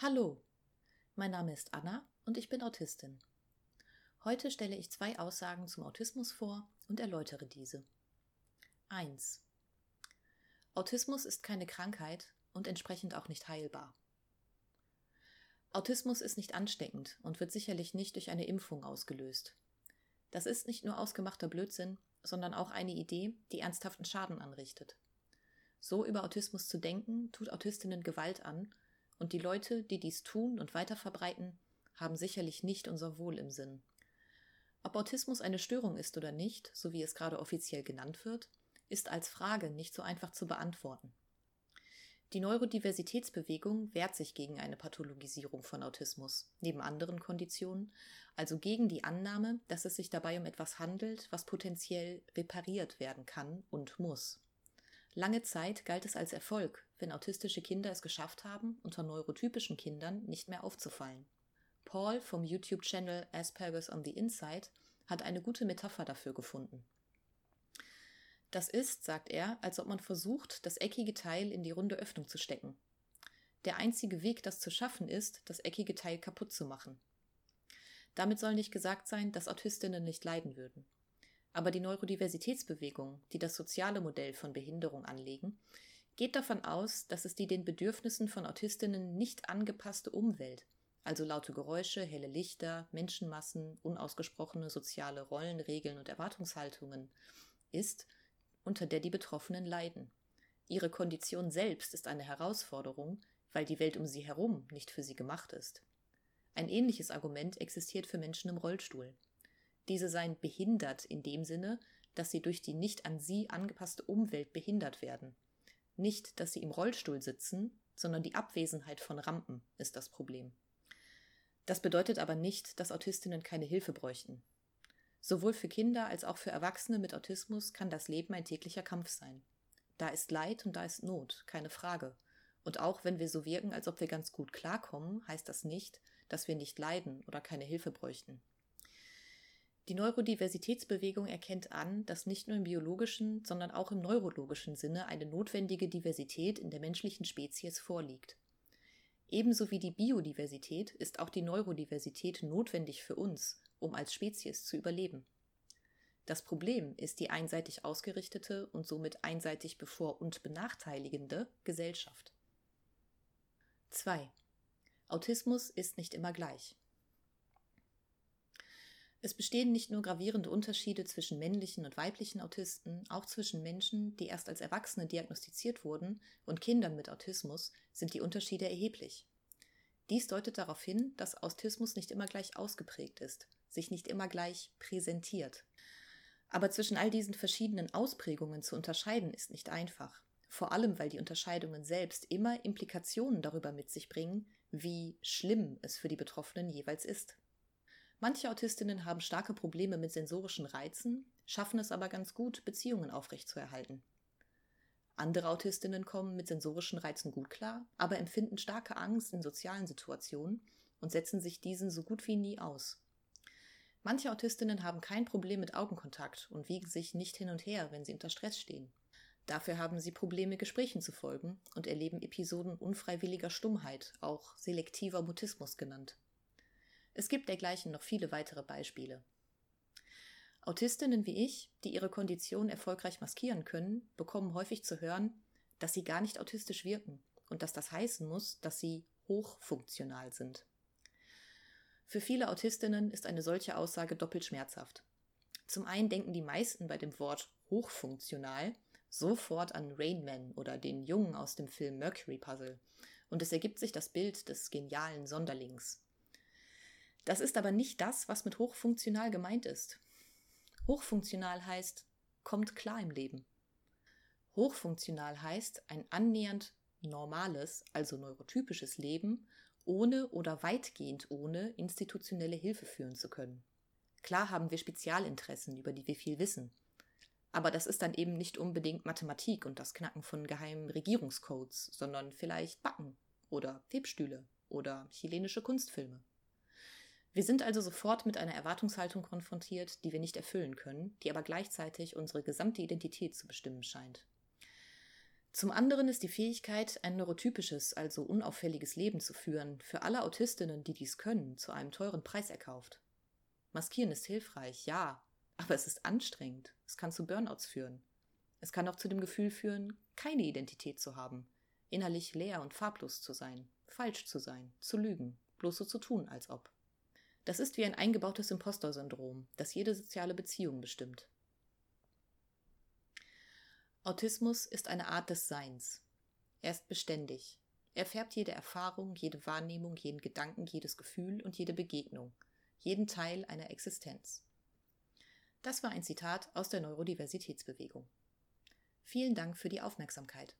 Hallo, mein Name ist Anna und ich bin Autistin. Heute stelle ich zwei Aussagen zum Autismus vor und erläutere diese. 1. Autismus ist keine Krankheit und entsprechend auch nicht heilbar. Autismus ist nicht ansteckend und wird sicherlich nicht durch eine Impfung ausgelöst. Das ist nicht nur ausgemachter Blödsinn, sondern auch eine Idee, die ernsthaften Schaden anrichtet. So über Autismus zu denken, tut Autistinnen Gewalt an und die Leute, die dies tun und weiterverbreiten, haben sicherlich nicht unser Wohl im Sinn. Ob Autismus eine Störung ist oder nicht, so wie es gerade offiziell genannt wird, ist als Frage nicht so einfach zu beantworten. Die Neurodiversitätsbewegung wehrt sich gegen eine Pathologisierung von Autismus, neben anderen Konditionen, also gegen die Annahme, dass es sich dabei um etwas handelt, was potenziell repariert werden kann und muss. Lange Zeit galt es als Erfolg, wenn autistische Kinder es geschafft haben, unter neurotypischen Kindern nicht mehr aufzufallen. Paul vom YouTube-Channel Asperger's on the Inside hat eine gute Metapher dafür gefunden. Das ist, sagt er, als ob man versucht, das eckige Teil in die runde Öffnung zu stecken. Der einzige Weg, das zu schaffen, ist, das eckige Teil kaputt zu machen. Damit soll nicht gesagt sein, dass Autistinnen nicht leiden würden. Aber die Neurodiversitätsbewegung, die das soziale Modell von Behinderung anlegen, geht davon aus, dass es die den Bedürfnissen von Autistinnen nicht angepasste Umwelt, also laute Geräusche, helle Lichter, Menschenmassen, unausgesprochene soziale Rollen, Regeln und Erwartungshaltungen ist, unter der die Betroffenen leiden. Ihre Kondition selbst ist eine Herausforderung, weil die Welt um sie herum nicht für sie gemacht ist. Ein ähnliches Argument existiert für Menschen im Rollstuhl. Diese seien behindert in dem Sinne, dass sie durch die nicht an sie angepasste Umwelt behindert werden. Nicht, dass sie im Rollstuhl sitzen, sondern die Abwesenheit von Rampen ist das Problem. Das bedeutet aber nicht, dass Autistinnen keine Hilfe bräuchten. Sowohl für Kinder als auch für Erwachsene mit Autismus kann das Leben ein täglicher Kampf sein. Da ist Leid und da ist Not, keine Frage. Und auch wenn wir so wirken, als ob wir ganz gut klarkommen, heißt das nicht, dass wir nicht leiden oder keine Hilfe bräuchten. Die Neurodiversitätsbewegung erkennt an, dass nicht nur im biologischen, sondern auch im neurologischen Sinne eine notwendige Diversität in der menschlichen Spezies vorliegt. Ebenso wie die Biodiversität ist auch die Neurodiversität notwendig für uns, um als Spezies zu überleben. Das Problem ist die einseitig ausgerichtete und somit einseitig bevor- und benachteiligende Gesellschaft. 2. Autismus ist nicht immer gleich. Es bestehen nicht nur gravierende Unterschiede zwischen männlichen und weiblichen Autisten, auch zwischen Menschen, die erst als Erwachsene diagnostiziert wurden, und Kindern mit Autismus sind die Unterschiede erheblich. Dies deutet darauf hin, dass Autismus nicht immer gleich ausgeprägt ist, sich nicht immer gleich präsentiert. Aber zwischen all diesen verschiedenen Ausprägungen zu unterscheiden ist nicht einfach, vor allem weil die Unterscheidungen selbst immer Implikationen darüber mit sich bringen, wie schlimm es für die Betroffenen jeweils ist. Manche Autistinnen haben starke Probleme mit sensorischen Reizen, schaffen es aber ganz gut, Beziehungen aufrechtzuerhalten. Andere Autistinnen kommen mit sensorischen Reizen gut klar, aber empfinden starke Angst in sozialen Situationen und setzen sich diesen so gut wie nie aus. Manche Autistinnen haben kein Problem mit Augenkontakt und wiegen sich nicht hin und her, wenn sie unter Stress stehen. Dafür haben sie Probleme, Gesprächen zu folgen und erleben Episoden unfreiwilliger Stummheit, auch selektiver Mutismus genannt. Es gibt dergleichen noch viele weitere Beispiele. Autistinnen wie ich, die ihre Kondition erfolgreich maskieren können, bekommen häufig zu hören, dass sie gar nicht autistisch wirken und dass das heißen muss, dass sie hochfunktional sind. Für viele Autistinnen ist eine solche Aussage doppelt schmerzhaft. Zum einen denken die meisten bei dem Wort hochfunktional sofort an Rain Man oder den Jungen aus dem Film Mercury Puzzle und es ergibt sich das Bild des genialen Sonderlings. Das ist aber nicht das, was mit hochfunktional gemeint ist. Hochfunktional heißt, kommt klar im Leben. Hochfunktional heißt ein annähernd normales, also neurotypisches Leben, ohne oder weitgehend ohne institutionelle Hilfe führen zu können. Klar haben wir Spezialinteressen, über die wir viel wissen. Aber das ist dann eben nicht unbedingt Mathematik und das Knacken von geheimen Regierungscodes, sondern vielleicht Backen oder Webstühle oder chilenische Kunstfilme. Wir sind also sofort mit einer Erwartungshaltung konfrontiert, die wir nicht erfüllen können, die aber gleichzeitig unsere gesamte Identität zu bestimmen scheint. Zum anderen ist die Fähigkeit, ein neurotypisches, also unauffälliges Leben zu führen, für alle Autistinnen, die dies können, zu einem teuren Preis erkauft. Maskieren ist hilfreich, ja, aber es ist anstrengend. Es kann zu Burnouts führen. Es kann auch zu dem Gefühl führen, keine Identität zu haben, innerlich leer und farblos zu sein, falsch zu sein, zu lügen, bloß so zu tun, als ob. Das ist wie ein eingebautes Impostor-Syndrom, das jede soziale Beziehung bestimmt. Autismus ist eine Art des Seins. Er ist beständig. Er färbt jede Erfahrung, jede Wahrnehmung, jeden Gedanken, jedes Gefühl und jede Begegnung, jeden Teil einer Existenz. Das war ein Zitat aus der Neurodiversitätsbewegung. Vielen Dank für die Aufmerksamkeit.